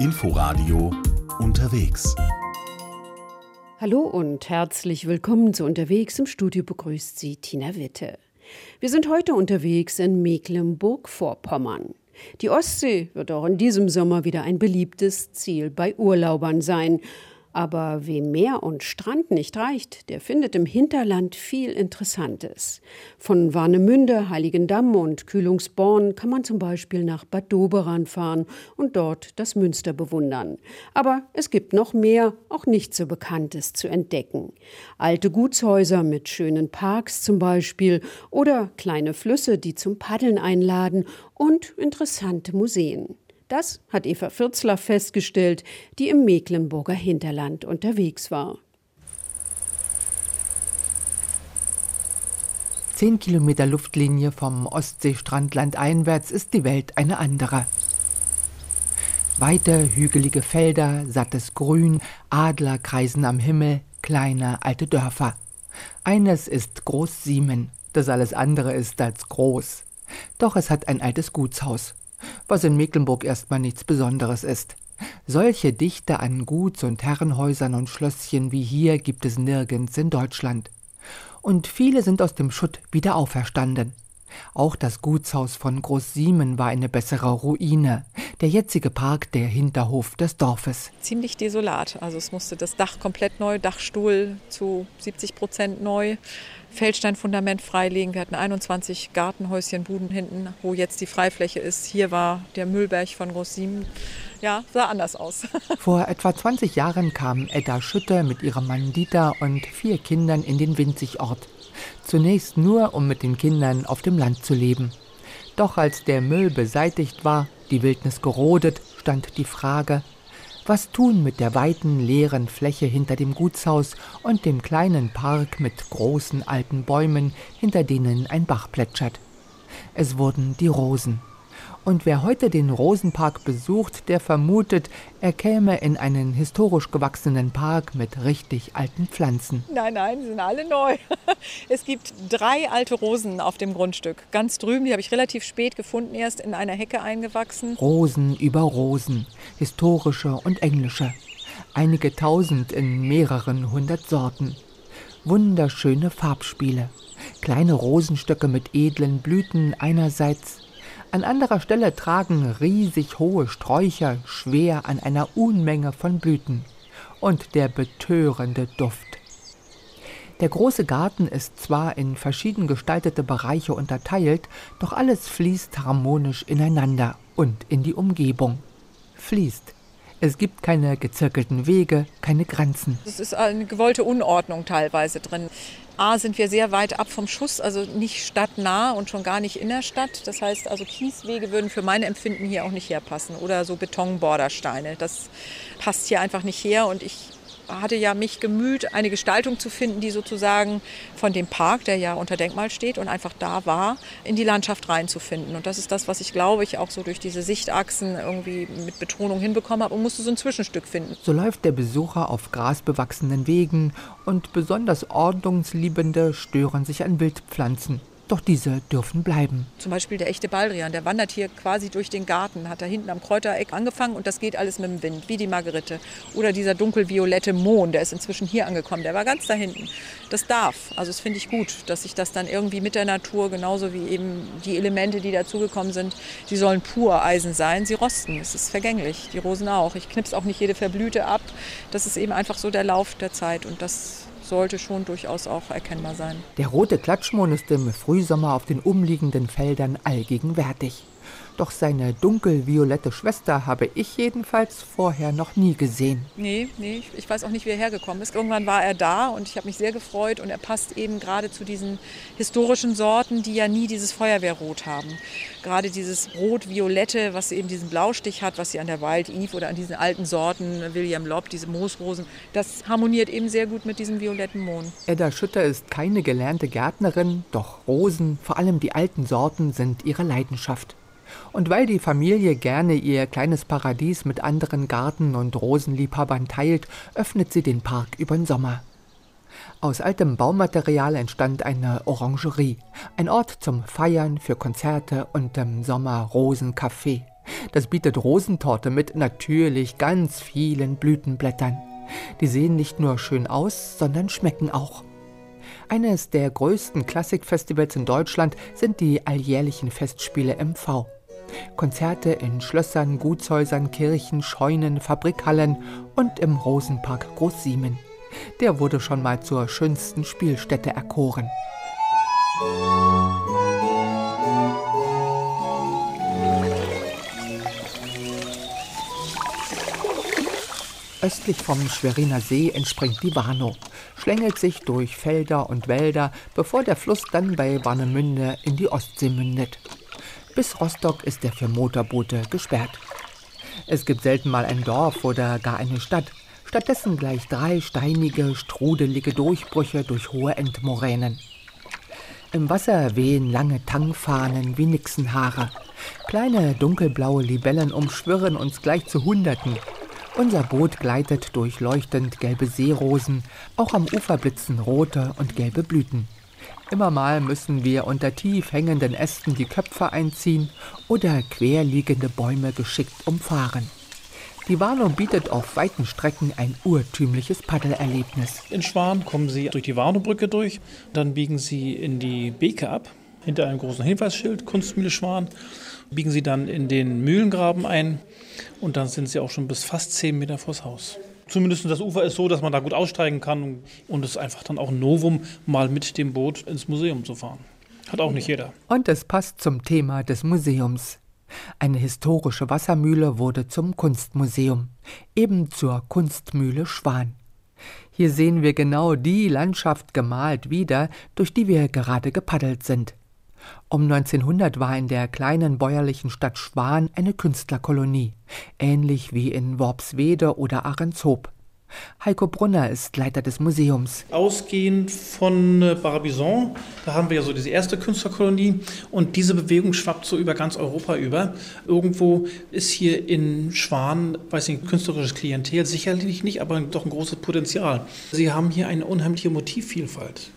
Inforadio unterwegs. Hallo und herzlich willkommen zu Unterwegs. Im Studio begrüßt Sie Tina Witte. Wir sind heute unterwegs in Mecklenburg-Vorpommern. Die Ostsee wird auch in diesem Sommer wieder ein beliebtes Ziel bei Urlaubern sein. Aber wem Meer und Strand nicht reicht, der findet im Hinterland viel Interessantes. Von Warnemünde, Heiligendamm und Kühlungsborn kann man zum Beispiel nach Bad Doberan fahren und dort das Münster bewundern. Aber es gibt noch mehr, auch nicht so Bekanntes zu entdecken. Alte Gutshäuser mit schönen Parks zum Beispiel oder kleine Flüsse, die zum Paddeln einladen und interessante Museen. Das hat Eva Fürzler festgestellt, die im Mecklenburger Hinterland unterwegs war. Zehn Kilometer Luftlinie vom Ostseestrand landeinwärts ist die Welt eine andere. Weite, hügelige Felder, sattes Grün, Adler kreisen am Himmel, kleine alte Dörfer. Eines ist Groß-Siemen, das alles andere ist als groß. Doch es hat ein altes Gutshaus was in Mecklenburg erstmal nichts Besonderes ist. Solche Dichte an Guts- und Herrenhäusern und Schlösschen wie hier gibt es nirgends in Deutschland. Und viele sind aus dem Schutt wieder auferstanden. Auch das Gutshaus von Großsiemen war eine bessere Ruine. Der jetzige Park der Hinterhof des Dorfes. Ziemlich desolat. Also es musste das Dach komplett neu, Dachstuhl zu 70 Prozent neu. Feldsteinfundament freilegen. Wir hatten 21 Gartenhäuschen, Buden hinten, wo jetzt die Freifläche ist. Hier war der Müllberg von Großsiemen. Ja, sah anders aus. Vor etwa 20 Jahren kam Edda Schütter mit ihrem Mann Dieter und vier Kindern in den Winzigort. Zunächst nur, um mit den Kindern auf dem Land zu leben. Doch als der Müll beseitigt war, die Wildnis gerodet, stand die Frage, was tun mit der weiten, leeren Fläche hinter dem Gutshaus und dem kleinen Park mit großen alten Bäumen, hinter denen ein Bach plätschert? Es wurden die Rosen. Und wer heute den Rosenpark besucht, der vermutet, er käme in einen historisch gewachsenen Park mit richtig alten Pflanzen. Nein, nein, sie sind alle neu. Es gibt drei alte Rosen auf dem Grundstück. Ganz drüben, die habe ich relativ spät gefunden, erst in einer Hecke eingewachsen. Rosen über Rosen, historische und englische. Einige tausend in mehreren hundert Sorten. Wunderschöne Farbspiele. Kleine Rosenstöcke mit edlen Blüten einerseits, an anderer Stelle tragen riesig hohe Sträucher schwer an einer Unmenge von Blüten. Und der betörende Duft. Der große Garten ist zwar in verschieden gestaltete Bereiche unterteilt, doch alles fließt harmonisch ineinander und in die Umgebung. Fließt. Es gibt keine gezirkelten Wege, keine Grenzen. Es ist eine gewollte Unordnung teilweise drin. A sind wir sehr weit ab vom Schuss, also nicht stadtnah und schon gar nicht in der Stadt. Das heißt also Kieswege würden für mein Empfinden hier auch nicht herpassen oder so Betonbordersteine. Das passt hier einfach nicht her und ich hatte ja mich gemüht, eine Gestaltung zu finden, die sozusagen von dem Park, der ja unter Denkmal steht und einfach da war, in die Landschaft reinzufinden. Und das ist das, was ich glaube ich auch so durch diese Sichtachsen irgendwie mit Betonung hinbekommen habe und musste so ein Zwischenstück finden. So läuft der Besucher auf grasbewachsenen Wegen und besonders Ordnungsliebende stören sich an Wildpflanzen. Doch diese dürfen bleiben. Zum Beispiel der echte Baldrian, der wandert hier quasi durch den Garten, hat da hinten am Kräutereck angefangen und das geht alles mit dem Wind, wie die Margerite. Oder dieser dunkelviolette Mohn, der ist inzwischen hier angekommen, der war ganz da hinten. Das darf, also das finde ich gut, dass sich das dann irgendwie mit der Natur, genauso wie eben die Elemente, die dazugekommen sind, die sollen pur Eisen sein, sie rosten, es ist vergänglich, die Rosen auch. Ich knipse auch nicht jede Verblüte ab, das ist eben einfach so der Lauf der Zeit und das sollte schon durchaus auch erkennbar sein. Der rote Klatschmohn ist im Frühsommer auf den umliegenden Feldern allgegenwärtig doch seine dunkelviolette Schwester habe ich jedenfalls vorher noch nie gesehen. Nee, nee, ich weiß auch nicht, wie er hergekommen ist. Irgendwann war er da und ich habe mich sehr gefreut und er passt eben gerade zu diesen historischen Sorten, die ja nie dieses Feuerwehrrot haben. Gerade dieses Rot-Violette, was eben diesen Blaustich hat, was sie an der Wild Eve oder an diesen alten Sorten, William Lobb, diese Moosrosen, das harmoniert eben sehr gut mit diesem violetten Mohn. Edda Schütter ist keine gelernte Gärtnerin, doch Rosen, vor allem die alten Sorten, sind ihre Leidenschaft. Und weil die Familie gerne ihr kleines Paradies mit anderen Garten- und Rosenliebhabern teilt, öffnet sie den Park über den Sommer. Aus altem Baumaterial entstand eine Orangerie, ein Ort zum Feiern, für Konzerte und im Sommer Rosenkaffee. Das bietet Rosentorte mit natürlich ganz vielen Blütenblättern. Die sehen nicht nur schön aus, sondern schmecken auch. Eines der größten Klassikfestivals in Deutschland sind die alljährlichen Festspiele MV. Konzerte in Schlössern, Gutshäusern, Kirchen, Scheunen, Fabrikhallen und im Rosenpark Großsiemen. Der wurde schon mal zur schönsten Spielstätte erkoren. Östlich vom Schweriner See entspringt die Warnow, schlängelt sich durch Felder und Wälder, bevor der Fluss dann bei Warnemünde in die Ostsee mündet. Bis Rostock ist er für Motorboote gesperrt. Es gibt selten mal ein Dorf oder gar eine Stadt, stattdessen gleich drei steinige, strudelige Durchbrüche durch hohe Endmoränen. Im Wasser wehen lange Tangfahnen wie Nixenhaare. Kleine dunkelblaue Libellen umschwirren uns gleich zu Hunderten unser Boot gleitet durch leuchtend gelbe Seerosen, auch am Ufer blitzen rote und gelbe Blüten. Immer mal müssen wir unter tief hängenden Ästen die Köpfe einziehen oder querliegende Bäume geschickt umfahren. Die Warnow bietet auf weiten Strecken ein urtümliches Paddelerlebnis. In Schwan kommen Sie durch die Warnowbrücke durch, dann biegen Sie in die Beke ab, hinter einem großen Hinweisschild, Kunstmühle Schwan, biegen Sie dann in den Mühlengraben ein und dann sind Sie auch schon bis fast zehn Meter vors Haus. Zumindest das Ufer ist so, dass man da gut aussteigen kann und es ist einfach dann auch ein Novum, mal mit dem Boot ins Museum zu fahren. Hat auch nicht jeder. Und es passt zum Thema des Museums. Eine historische Wassermühle wurde zum Kunstmuseum, eben zur Kunstmühle Schwan. Hier sehen wir genau die Landschaft gemalt wieder, durch die wir gerade gepaddelt sind. Um 1900 war in der kleinen bäuerlichen Stadt Schwan eine Künstlerkolonie, ähnlich wie in Worpswede oder Ahrenshoop. Heiko Brunner ist Leiter des Museums. Ausgehend von äh, Barbizon, da haben wir ja so diese erste Künstlerkolonie und diese Bewegung schwappt so über ganz Europa über. Irgendwo ist hier in Schwan, weiß nicht, künstlerisches Klientel sicherlich nicht, aber doch ein großes Potenzial. Sie haben hier eine unheimliche Motivvielfalt.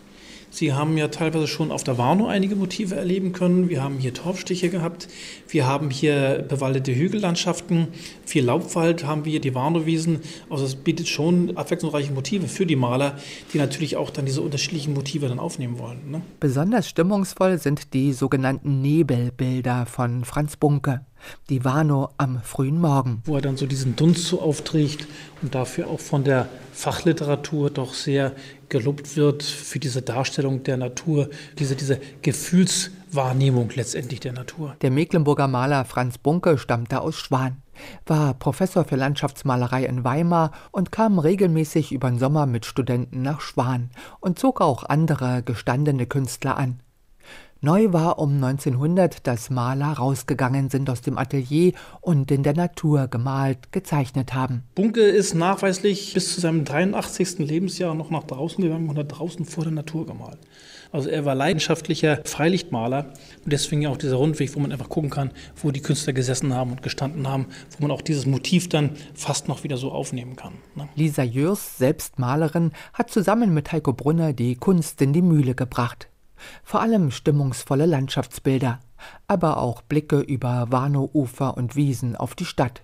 Sie haben ja teilweise schon auf der Warnow einige Motive erleben können. Wir haben hier Torfstiche gehabt. Wir haben hier bewaldete Hügellandschaften. Viel Laubwald haben wir, die Warnowwiesen. Also es bietet schon abwechslungsreiche Motive für die Maler, die natürlich auch dann diese unterschiedlichen Motive dann aufnehmen wollen. Ne? Besonders stimmungsvoll sind die sogenannten Nebelbilder von Franz Bunke die Warnow am frühen Morgen. Wo er dann so diesen Dunst so aufträgt und dafür auch von der Fachliteratur doch sehr gelobt wird für diese Darstellung der Natur, diese, diese Gefühlswahrnehmung letztendlich der Natur. Der Mecklenburger Maler Franz Bunke stammte aus Schwan, war Professor für Landschaftsmalerei in Weimar und kam regelmäßig über den Sommer mit Studenten nach Schwan und zog auch andere gestandene Künstler an. Neu war um 1900, dass Maler rausgegangen sind aus dem Atelier und in der Natur gemalt, gezeichnet haben. Bunke ist nachweislich bis zu seinem 83. Lebensjahr noch nach draußen gegangen und hat draußen vor der Natur gemalt. Also er war leidenschaftlicher Freilichtmaler und deswegen ja auch dieser Rundweg, wo man einfach gucken kann, wo die Künstler gesessen haben und gestanden haben, wo man auch dieses Motiv dann fast noch wieder so aufnehmen kann. Ne? Lisa Jörs, selbst Malerin, hat zusammen mit Heiko Brunner die Kunst in die Mühle gebracht. Vor allem stimmungsvolle Landschaftsbilder, aber auch Blicke über Warnow-Ufer und Wiesen auf die Stadt.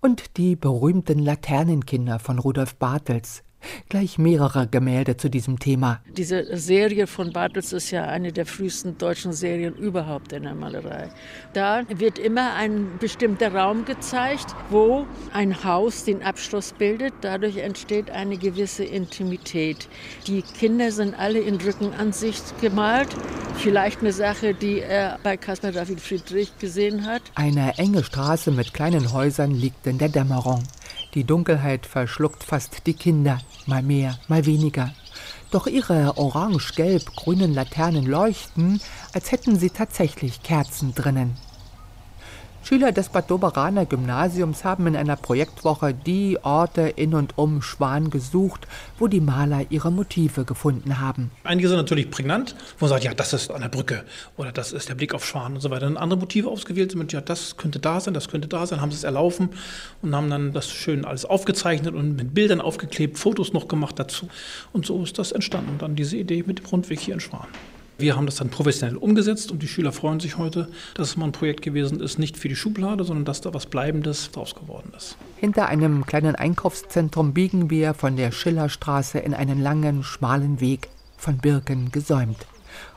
Und die berühmten Laternenkinder von Rudolf Bartels, Gleich mehrere Gemälde zu diesem Thema. Diese Serie von Bartels ist ja eine der frühesten deutschen Serien überhaupt in der Malerei. Da wird immer ein bestimmter Raum gezeigt, wo ein Haus den Abschluss bildet. Dadurch entsteht eine gewisse Intimität. Die Kinder sind alle in Rückenansicht gemalt. Vielleicht eine Sache, die er bei Caspar David Friedrich gesehen hat. Eine enge Straße mit kleinen Häusern liegt in der Dämmerung. Die Dunkelheit verschluckt fast die Kinder, mal mehr, mal weniger. Doch ihre orange-gelb-grünen Laternen leuchten, als hätten sie tatsächlich Kerzen drinnen. Schüler des Bad Doberaner Gymnasiums haben in einer Projektwoche die Orte in und um Schwan gesucht, wo die Maler ihre Motive gefunden haben. Einige sind natürlich prägnant, wo man sagt, ja, das ist an der Brücke oder das ist der Blick auf Schwan und so weiter. Und andere Motive ausgewählt sind, ja, das könnte da sein, das könnte da sein, haben sie es erlaufen und haben dann das schön alles aufgezeichnet und mit Bildern aufgeklebt, Fotos noch gemacht dazu. Und so ist das entstanden. Dann diese Idee mit dem Rundweg hier in Schwan. Wir haben das dann professionell umgesetzt und die Schüler freuen sich heute, dass es mal ein Projekt gewesen ist, nicht für die Schublade, sondern dass da was Bleibendes draus geworden ist. Hinter einem kleinen Einkaufszentrum biegen wir von der Schillerstraße in einen langen, schmalen Weg, von Birken gesäumt,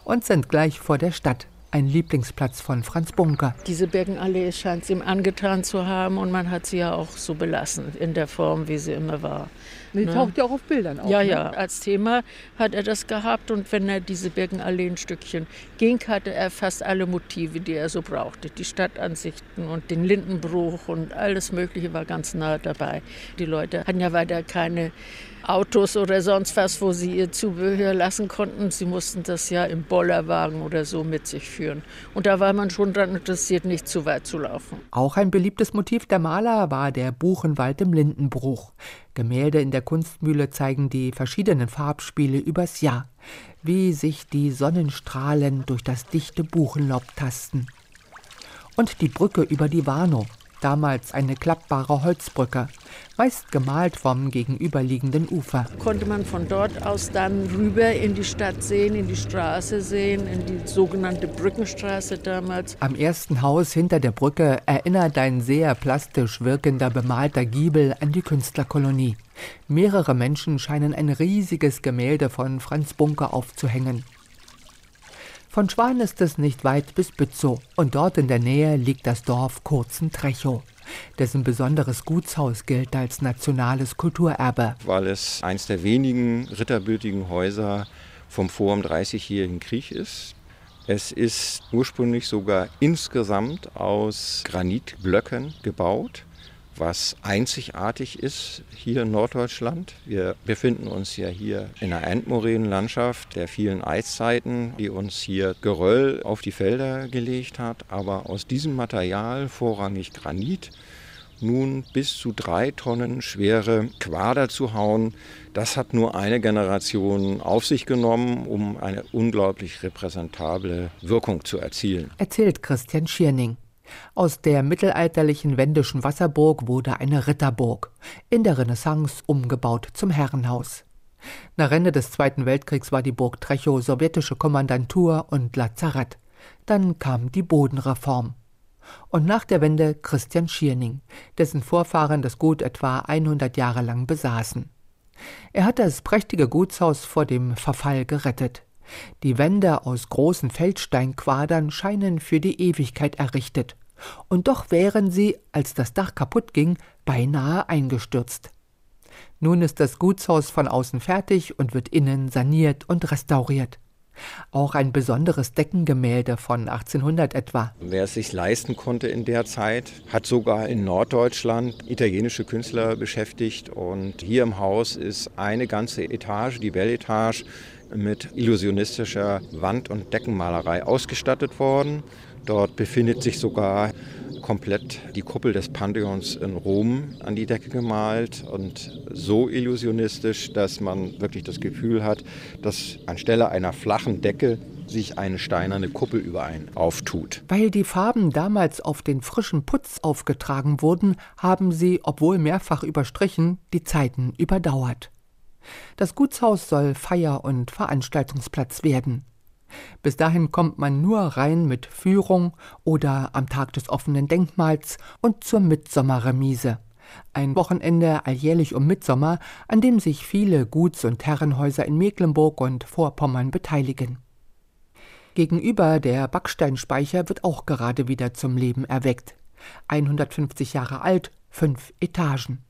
und sind gleich vor der Stadt ein Lieblingsplatz von Franz Bunker. Diese Birkenallee scheint es ihm angetan zu haben und man hat sie ja auch so belassen, in der Form, wie sie immer war. Die ne? taucht ja auch auf Bildern auf. Ja, ne? ja, als Thema hat er das gehabt und wenn er diese Birkenallee ein Stückchen ging, hatte er fast alle Motive, die er so brauchte. Die Stadtansichten und den Lindenbruch und alles Mögliche war ganz nah dabei. Die Leute hatten ja weiter keine Autos oder sonst was, wo sie ihr Zubehör lassen konnten. Sie mussten das ja im Bollerwagen oder so mit sich führen. Und da war man schon daran interessiert, nicht zu weit zu laufen. Auch ein beliebtes Motiv der Maler war der Buchenwald im Lindenbruch. Gemälde in der Kunstmühle zeigen die verschiedenen Farbspiele übers Jahr, wie sich die Sonnenstrahlen durch das dichte Buchenlaub tasten. Und die Brücke über die Warnow, damals eine klappbare Holzbrücke, meist gemalt vom gegenüberliegenden Ufer. Konnte man von dort aus dann rüber in die Stadt sehen, in die Straße sehen, in die sogenannte Brückenstraße damals. Am ersten Haus hinter der Brücke erinnert ein sehr plastisch wirkender bemalter Giebel an die Künstlerkolonie. Mehrere Menschen scheinen ein riesiges Gemälde von Franz Bunker aufzuhängen. Von Schwan ist es nicht weit bis Bützow und dort in der Nähe liegt das Dorf Kurzen-Trechow dessen besonderes Gutshaus gilt als nationales Kulturerbe. Weil es eines der wenigen ritterbürtigen Häuser vom vor dem 30-jährigen Krieg ist. Es ist ursprünglich sogar insgesamt aus Granitblöcken gebaut was einzigartig ist hier in Norddeutschland. Wir befinden uns ja hier in einer Endmoränenlandschaft der vielen Eiszeiten, die uns hier Geröll auf die Felder gelegt hat. Aber aus diesem Material, vorrangig Granit, nun bis zu drei Tonnen schwere Quader zu hauen, das hat nur eine Generation auf sich genommen, um eine unglaublich repräsentable Wirkung zu erzielen. Erzählt Christian Schierning. Aus der mittelalterlichen wendischen Wasserburg wurde eine Ritterburg, in der Renaissance umgebaut zum Herrenhaus. Nach Ende des Zweiten Weltkriegs war die Burg Trechow sowjetische Kommandantur und Lazarett. Dann kam die Bodenreform. Und nach der Wende Christian Schierning, dessen Vorfahren das Gut etwa 100 Jahre lang besaßen. Er hat das prächtige Gutshaus vor dem Verfall gerettet. Die Wände aus großen Feldsteinquadern scheinen für die Ewigkeit errichtet, und doch wären sie, als das Dach kaputt ging, beinahe eingestürzt. Nun ist das Gutshaus von außen fertig und wird innen saniert und restauriert. Auch ein besonderes Deckengemälde von 1800 etwa. Wer es sich leisten konnte in der Zeit, hat sogar in Norddeutschland italienische Künstler beschäftigt. Und hier im Haus ist eine ganze Etage, die Belletage, mit illusionistischer Wand- und Deckenmalerei ausgestattet worden. Dort befindet sich sogar komplett die Kuppel des Pantheons in Rom an die Decke gemalt und so illusionistisch, dass man wirklich das Gefühl hat, dass anstelle einer flachen Decke sich eine steinerne Kuppel über einen auftut. Weil die Farben damals auf den frischen Putz aufgetragen wurden, haben sie, obwohl mehrfach überstrichen, die Zeiten überdauert. Das Gutshaus soll Feier- und Veranstaltungsplatz werden. Bis dahin kommt man nur rein mit Führung oder am Tag des offenen Denkmals und zur Mitsommerremise. Ein Wochenende alljährlich um Mitsommer, an dem sich viele Guts- und Herrenhäuser in Mecklenburg und Vorpommern beteiligen. Gegenüber der Backsteinspeicher wird auch gerade wieder zum Leben erweckt. 150 Jahre alt, fünf Etagen.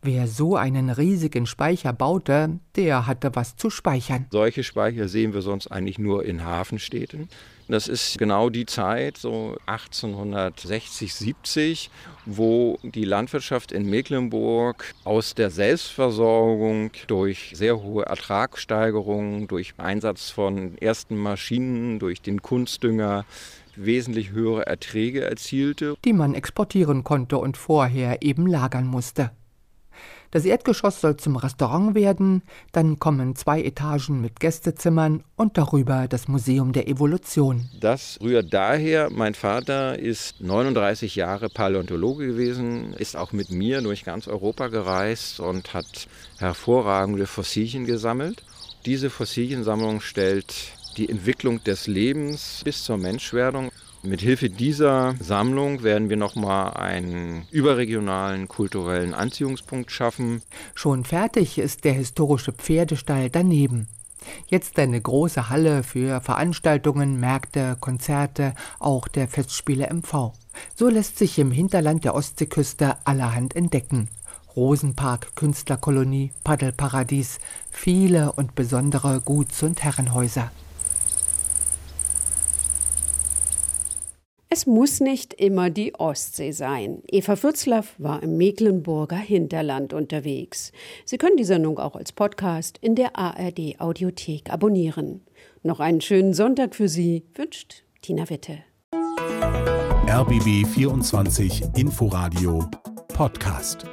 Wer so einen riesigen Speicher baute, der hatte was zu speichern. Solche Speicher sehen wir sonst eigentlich nur in Hafenstädten. Das ist genau die Zeit, so 1860, 70, wo die Landwirtschaft in Mecklenburg aus der Selbstversorgung durch sehr hohe Ertragssteigerungen, durch Einsatz von ersten Maschinen, durch den Kunstdünger wesentlich höhere Erträge erzielte, die man exportieren konnte und vorher eben lagern musste. Das Erdgeschoss soll zum Restaurant werden, dann kommen zwei Etagen mit Gästezimmern und darüber das Museum der Evolution. Das rührt daher, mein Vater ist 39 Jahre Paläontologe gewesen, ist auch mit mir durch ganz Europa gereist und hat hervorragende Fossilien gesammelt. Diese Fossiliensammlung stellt die Entwicklung des Lebens bis zur Menschwerdung. Mit Hilfe dieser Sammlung werden wir nochmal einen überregionalen kulturellen Anziehungspunkt schaffen. Schon fertig ist der historische Pferdestall daneben. Jetzt eine große Halle für Veranstaltungen, Märkte, Konzerte, auch der Festspiele MV. So lässt sich im Hinterland der Ostseeküste allerhand entdecken. Rosenpark, Künstlerkolonie, Paddelparadies, viele und besondere Guts- und Herrenhäuser. Es muss nicht immer die Ostsee sein. Eva Fürzlaff war im Mecklenburger Hinterland unterwegs. Sie können die Sendung auch als Podcast in der ARD Audiothek abonnieren. Noch einen schönen Sonntag für Sie wünscht Tina Witte. RBB 24 Inforadio Podcast.